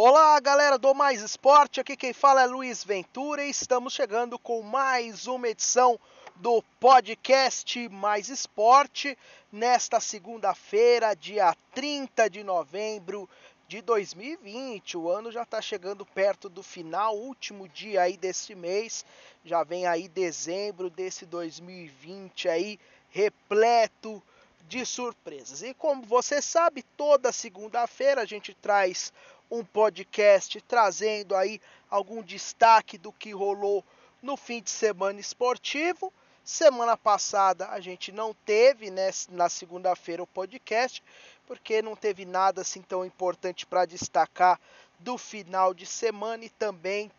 Olá, galera do Mais Esporte. Aqui quem fala é Luiz Ventura e estamos chegando com mais uma edição do podcast Mais Esporte nesta segunda-feira, dia 30 de novembro de 2020. O ano já está chegando perto do final, último dia aí desse mês. Já vem aí dezembro desse 2020 aí repleto de surpresas. E como você sabe, toda segunda-feira a gente traz um podcast trazendo aí algum destaque do que rolou no fim de semana esportivo. Semana passada a gente não teve, né, na segunda-feira, o podcast, porque não teve nada assim tão importante para destacar do final de semana e também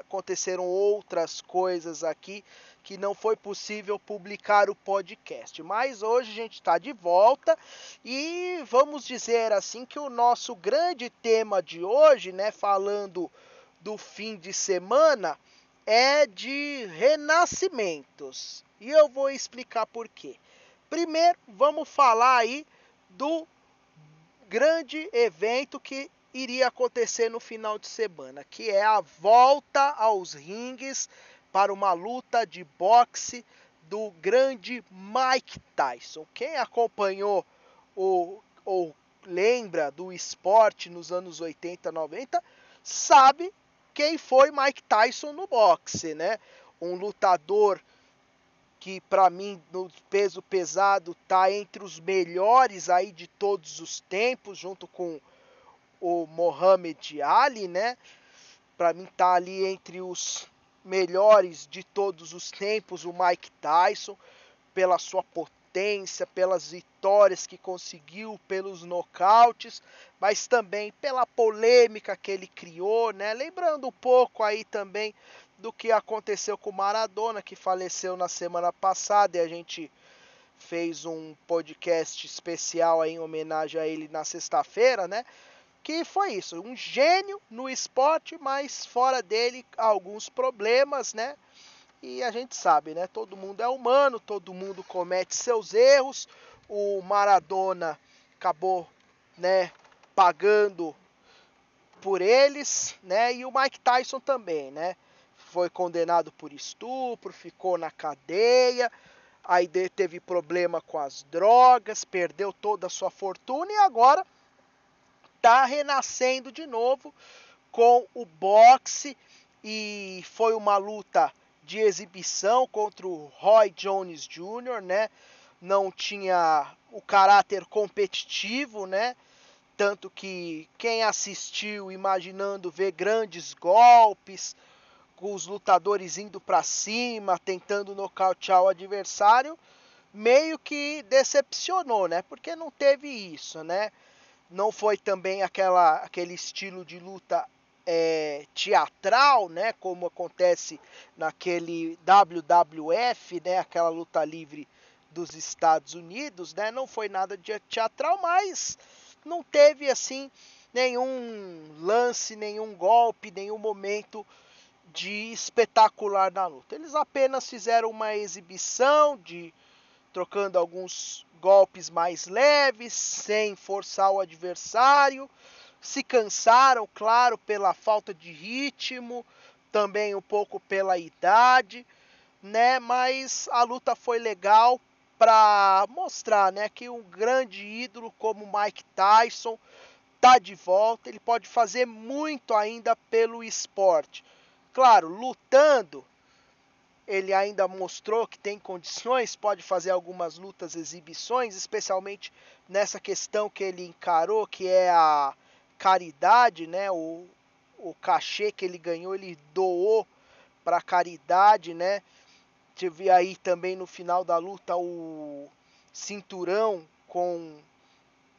aconteceram outras coisas aqui que não foi possível publicar o podcast. Mas hoje a gente está de volta e vamos dizer assim que o nosso grande tema de hoje, né, falando do fim de semana, é de renascimentos. E eu vou explicar por quê. Primeiro, vamos falar aí do grande evento que iria acontecer no final de semana, que é a volta aos ringues para uma luta de boxe do grande Mike Tyson. Quem acompanhou ou, ou lembra do esporte nos anos 80, 90, sabe quem foi Mike Tyson no boxe, né? Um lutador que para mim no peso pesado tá entre os melhores aí de todos os tempos, junto com o Mohamed Ali, né? Para mim tá ali entre os melhores de todos os tempos, o Mike Tyson, pela sua potência, pelas vitórias que conseguiu, pelos nocautes, mas também pela polêmica que ele criou, né? Lembrando um pouco aí também do que aconteceu com o Maradona, que faleceu na semana passada e a gente fez um podcast especial em homenagem a ele na sexta-feira, né? Que foi isso, um gênio no esporte, mas fora dele alguns problemas, né? E a gente sabe, né? Todo mundo é humano, todo mundo comete seus erros. O Maradona acabou, né, pagando por eles, né? E o Mike Tyson também, né? Foi condenado por estupro, ficou na cadeia, aí teve problema com as drogas, perdeu toda a sua fortuna e agora está renascendo de novo com o boxe e foi uma luta de exibição contra o Roy Jones Jr., né? Não tinha o caráter competitivo, né? Tanto que quem assistiu imaginando ver grandes golpes, com os lutadores indo para cima, tentando nocautear o adversário, meio que decepcionou, né? Porque não teve isso, né? Não foi também aquela, aquele estilo de luta é, teatral, né, como acontece naquele WWF, né, aquela luta livre dos Estados Unidos, né, não foi nada de teatral, mas não teve assim nenhum lance, nenhum golpe, nenhum momento de espetacular na luta. Eles apenas fizeram uma exibição de trocando alguns golpes mais leves, sem forçar o adversário. Se cansaram, claro, pela falta de ritmo, também um pouco pela idade, né? Mas a luta foi legal para mostrar, né, que um grande ídolo como Mike Tyson tá de volta, ele pode fazer muito ainda pelo esporte. Claro, lutando ele ainda mostrou que tem condições, pode fazer algumas lutas, exibições, especialmente nessa questão que ele encarou, que é a caridade, né? O, o cachê que ele ganhou, ele doou para caridade, né? Tive aí também no final da luta o cinturão com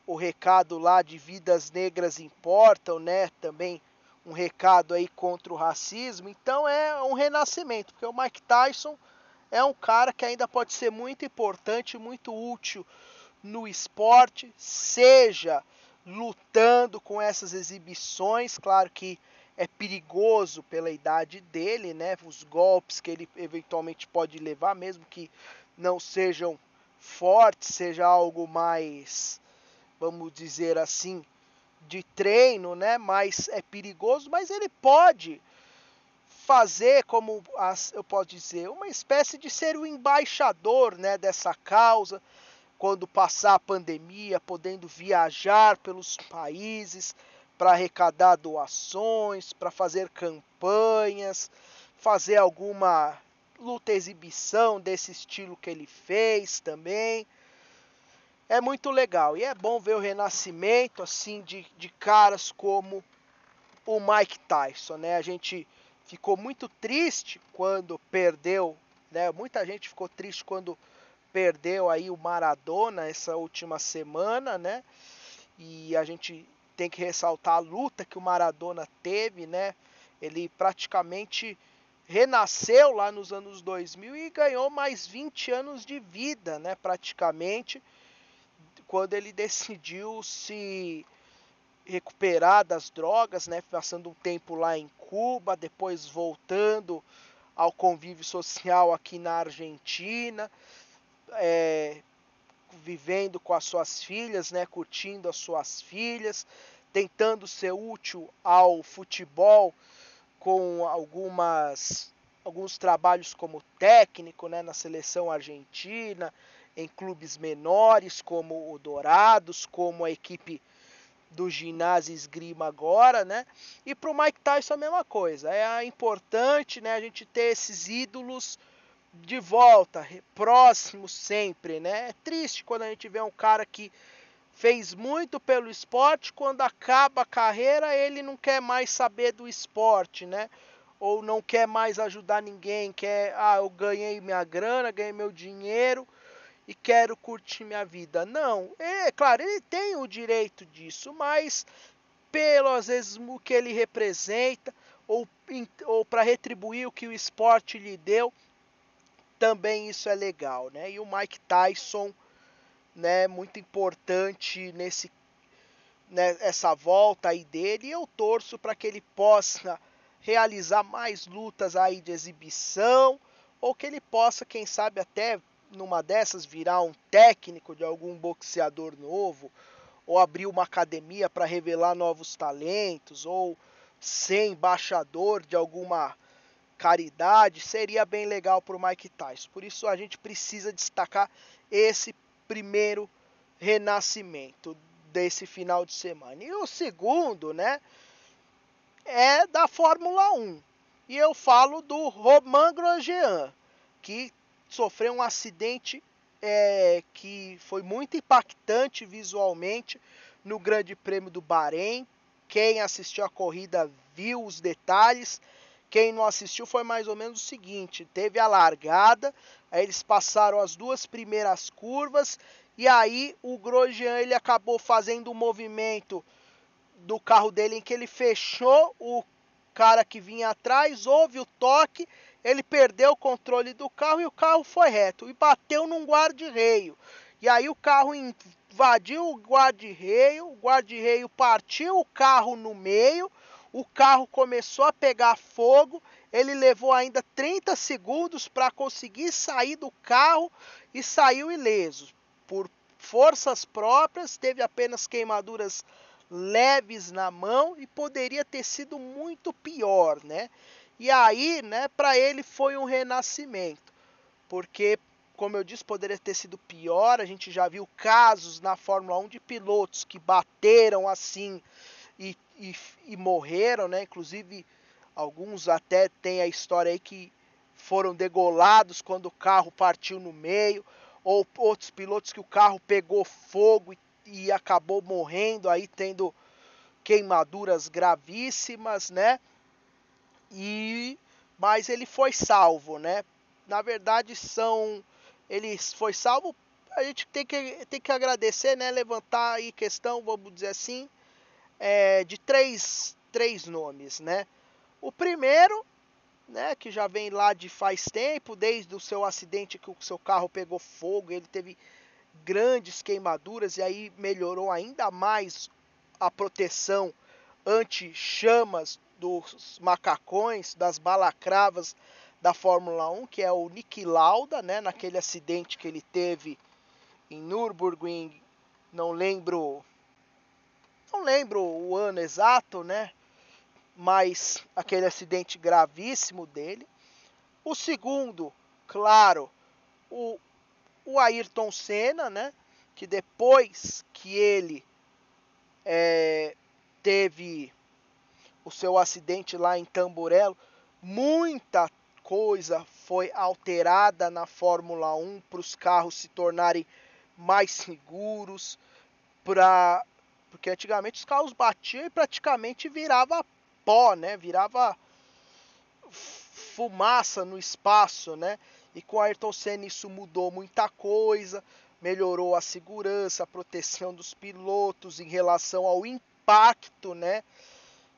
o recado lá de vidas negras importam, né? Também um recado aí contra o racismo. Então é um renascimento, porque o Mike Tyson é um cara que ainda pode ser muito importante, muito útil no esporte, seja lutando com essas exibições, claro que é perigoso pela idade dele, né? Os golpes que ele eventualmente pode levar, mesmo que não sejam fortes, seja algo mais, vamos dizer assim, de treino, né? Mais é perigoso, mas ele pode fazer, como eu posso dizer, uma espécie de ser o embaixador, né? Dessa causa, quando passar a pandemia, podendo viajar pelos países para arrecadar doações, para fazer campanhas, fazer alguma luta exibição desse estilo que ele fez também. É muito legal e é bom ver o renascimento assim de, de caras como o Mike Tyson, né? A gente ficou muito triste quando perdeu, né? Muita gente ficou triste quando perdeu aí o Maradona essa última semana, né? E a gente tem que ressaltar a luta que o Maradona teve, né? Ele praticamente renasceu lá nos anos 2000 e ganhou mais 20 anos de vida, né, praticamente, quando ele decidiu se recuperar das drogas, né, passando um tempo lá em Cuba, depois voltando ao convívio social aqui na Argentina, é, vivendo com as suas filhas, né, curtindo as suas filhas, tentando ser útil ao futebol com algumas alguns trabalhos como técnico né, na seleção argentina, em clubes menores como o Dourados, como a equipe do ginásio esgrima agora, né? E para o Mike Tyson a mesma coisa. É importante, né, a gente ter esses ídolos de volta, próximos sempre, né? É triste quando a gente vê um cara que fez muito pelo esporte, quando acaba a carreira ele não quer mais saber do esporte, né? Ou não quer mais ajudar ninguém, quer, ah, eu ganhei minha grana, ganhei meu dinheiro e quero curtir minha vida. Não, é claro, ele tem o direito disso, mas pelo às vezes o que ele representa ou, ou para retribuir o que o esporte lhe deu, também isso é legal, né? E o Mike Tyson né, muito importante nesse né, essa volta aí dele. E eu torço para que ele possa realizar mais lutas aí de exibição ou que ele possa, quem sabe até numa dessas virar um técnico de algum boxeador novo ou abrir uma academia para revelar novos talentos ou ser embaixador de alguma caridade, seria bem legal para o Mike Tyson. Por isso a gente precisa destacar esse primeiro renascimento desse final de semana. E o segundo, né, é da Fórmula 1. E eu falo do Romain Grosjean, que sofreu um acidente é, que foi muito impactante visualmente no Grande Prêmio do Bahrein. Quem assistiu a corrida viu os detalhes. Quem não assistiu foi mais ou menos o seguinte: teve a largada, aí eles passaram as duas primeiras curvas e aí o Grosjean ele acabou fazendo um movimento do carro dele em que ele fechou o cara que vinha atrás, houve o toque, ele perdeu o controle do carro e o carro foi reto e bateu num guarda-reio. E aí o carro invadiu o guarda-reio, o guarda-reio partiu o carro no meio o carro começou a pegar fogo, ele levou ainda 30 segundos para conseguir sair do carro e saiu ileso. Por forças próprias, teve apenas queimaduras leves na mão e poderia ter sido muito pior, né? E aí, né, para ele foi um renascimento, porque como eu disse, poderia ter sido pior. A gente já viu casos na Fórmula 1 de pilotos que bateram assim e, e, e morreram, né? Inclusive, alguns até tem a história aí que foram degolados quando o carro partiu no meio, ou outros pilotos que o carro pegou fogo e, e acabou morrendo, aí tendo queimaduras gravíssimas, né? E mas ele foi salvo, né? Na verdade são ele foi salvo. A gente tem que, tem que agradecer, né? Levantar aí questão, vamos dizer assim, é, de três, três nomes, né? O primeiro, né, que já vem lá de faz tempo, desde o seu acidente que o seu carro pegou fogo, ele teve grandes queimaduras e aí melhorou ainda mais a proteção anti-chamas dos macacões, das balacravas da Fórmula 1, que é o Nick Lauda, né, naquele acidente que ele teve em Nürburgring, não lembro não lembro o ano exato, né? Mas aquele acidente gravíssimo dele. O segundo, claro, o, o Ayrton Senna, né? Que depois que ele é, teve o seu acidente lá em Tamburello, muita coisa foi alterada na Fórmula 1 para os carros se tornarem mais seguros, para porque antigamente os carros batiam e praticamente virava pó, né? Virava fumaça no espaço, né? E com Ayrton Senna isso mudou muita coisa, melhorou a segurança, a proteção dos pilotos em relação ao impacto, né?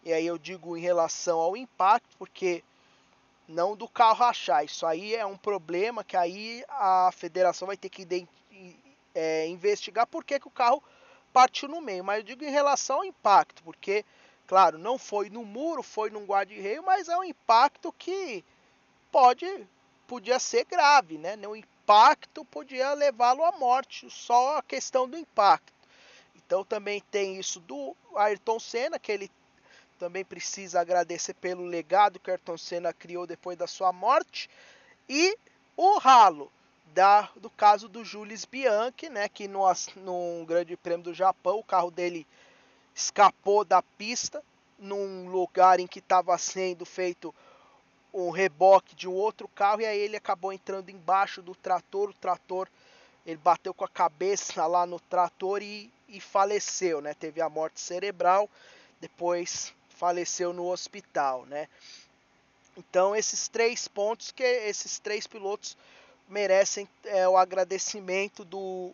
E aí eu digo em relação ao impacto, porque não do carro rachar. Isso aí é um problema que aí a federação vai ter que é, investigar por que, que o carro partiu no meio. Mas eu digo em relação ao impacto, porque, claro, não foi no muro, foi num guarda-reio, mas é um impacto que pode podia ser grave, né? O impacto podia levá-lo à morte, só a questão do impacto. Então também tem isso do Ayrton Senna, que ele também precisa agradecer pelo legado que Ayrton Senna criou depois da sua morte. E o ralo da, do caso do Jules Bianchi, né, que no, Grande Prêmio do Japão o carro dele escapou da pista num lugar em que estava sendo feito um reboque de um outro carro e aí ele acabou entrando embaixo do trator, o trator ele bateu com a cabeça lá no trator e, e faleceu, né? Teve a morte cerebral, depois faleceu no hospital, né? Então esses três pontos que esses três pilotos merecem é, o agradecimento do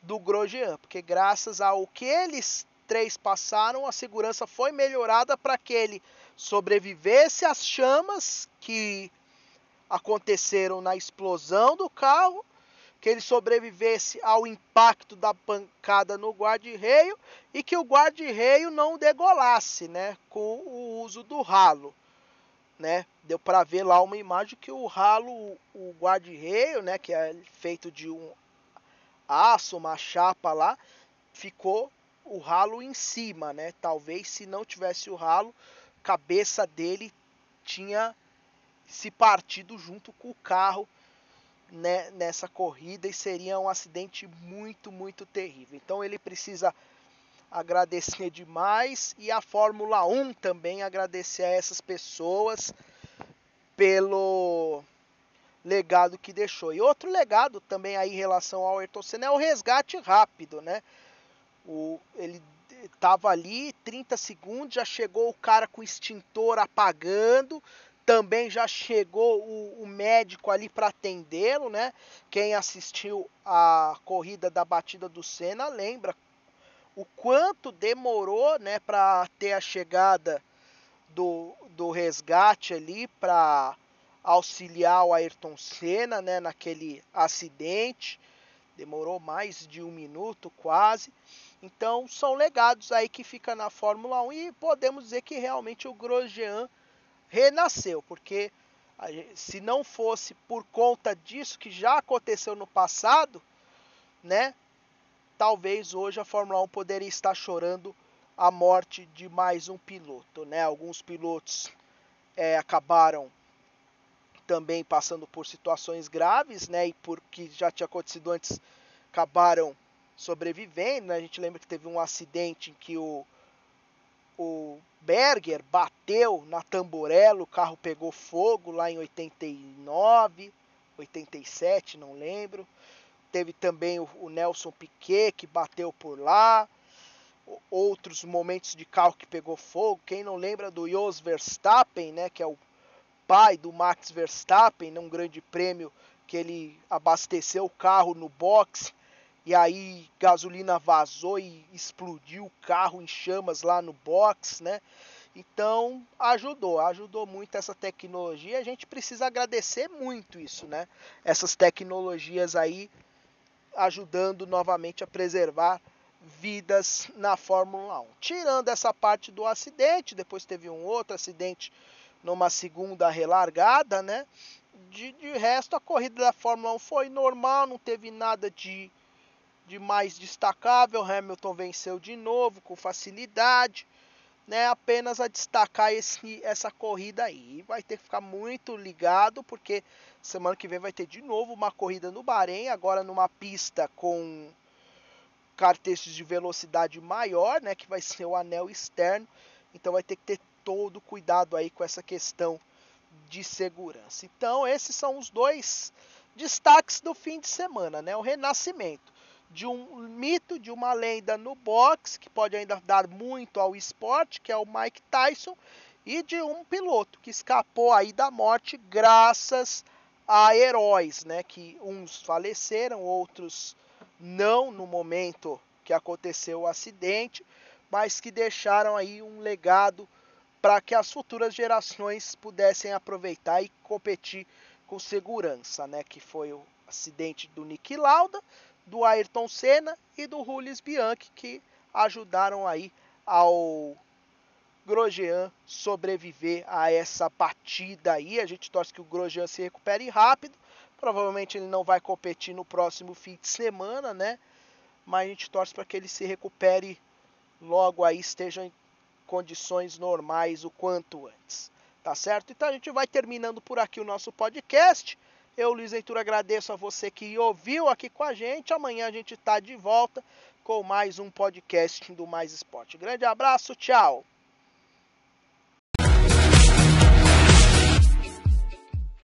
do Grosjean, porque graças ao que eles três passaram, a segurança foi melhorada para que ele sobrevivesse às chamas que aconteceram na explosão do carro, que ele sobrevivesse ao impacto da pancada no guarda-reio e que o guarda-reio não degolasse, né, com o uso do ralo, né? Deu para ver lá uma imagem que o ralo, o guarda-reio, né, que é feito de um aço, uma chapa lá, ficou o ralo em cima, né? Talvez se não tivesse o ralo, cabeça dele tinha se partido junto com o carro né, nessa corrida e seria um acidente muito, muito terrível. Então ele precisa agradecer demais e a Fórmula 1 também agradecer a essas pessoas pelo legado que deixou. E outro legado também aí em relação ao Ayrton Senna é o resgate rápido, né? O, ele tava ali 30 segundos, já chegou o cara com extintor apagando, também já chegou o, o médico ali para atendê-lo, né? Quem assistiu a corrida da batida do Senna lembra o quanto demorou, né, para ter a chegada do, do resgate ali para auxiliar o Ayrton Senna, né, naquele acidente. Demorou mais de um minuto quase. Então são legados aí que fica na Fórmula 1 e podemos dizer que realmente o Grosjean renasceu, porque se não fosse por conta disso que já aconteceu no passado, né? Talvez hoje a Fórmula 1 poderia estar chorando a morte de mais um piloto, né? Alguns pilotos é, acabaram também passando por situações graves, né? E porque já tinha acontecido antes, acabaram sobrevivendo. Né? A gente lembra que teve um acidente em que o, Berger bateu na Tamborello, o carro pegou fogo lá em 89, 87, não lembro. Teve também o, Nelson Piquet que bateu por lá. Outros momentos de carro que pegou fogo. Quem não lembra do Jos Verstappen, né, que é o pai do Max Verstappen, num grande prêmio que ele abasteceu o carro no box e aí gasolina vazou e explodiu o carro em chamas lá no box, né? Então ajudou, ajudou muito essa tecnologia. A gente precisa agradecer muito isso, né? Essas tecnologias aí ajudando novamente a preservar vidas na Fórmula 1. Tirando essa parte do acidente, depois teve um outro acidente numa segunda relargada, né? De, de resto, a corrida da Fórmula 1 foi normal, não teve nada de de mais destacável, Hamilton venceu de novo com facilidade, né? Apenas a destacar esse, essa corrida aí. Vai ter que ficar muito ligado, porque semana que vem vai ter de novo uma corrida no Bahrein, agora numa pista com cartestes de velocidade maior, né? Que vai ser o anel externo. Então vai ter que ter todo cuidado aí com essa questão de segurança. Então esses são os dois destaques do fim de semana, né? O renascimento de um mito, de uma lenda no boxe, que pode ainda dar muito ao esporte, que é o Mike Tyson, e de um piloto que escapou aí da morte graças a heróis, né? Que uns faleceram, outros não no momento que aconteceu o acidente, mas que deixaram aí um legado para que as futuras gerações pudessem aproveitar e competir com segurança, né? Que foi o acidente do Nick Lauda, do Ayrton Senna e do Julius Bianchi que ajudaram aí ao Grosjean sobreviver a essa batida aí. A gente torce que o Grosjean se recupere rápido. Provavelmente ele não vai competir no próximo fim de semana, né? Mas a gente torce para que ele se recupere logo aí, esteja em condições normais o quanto antes. Tá certo? Então a gente vai terminando por aqui o nosso podcast. Eu, Luiz Ventura, agradeço a você que ouviu aqui com a gente. Amanhã a gente está de volta com mais um podcast do Mais Esporte. Grande abraço, tchau!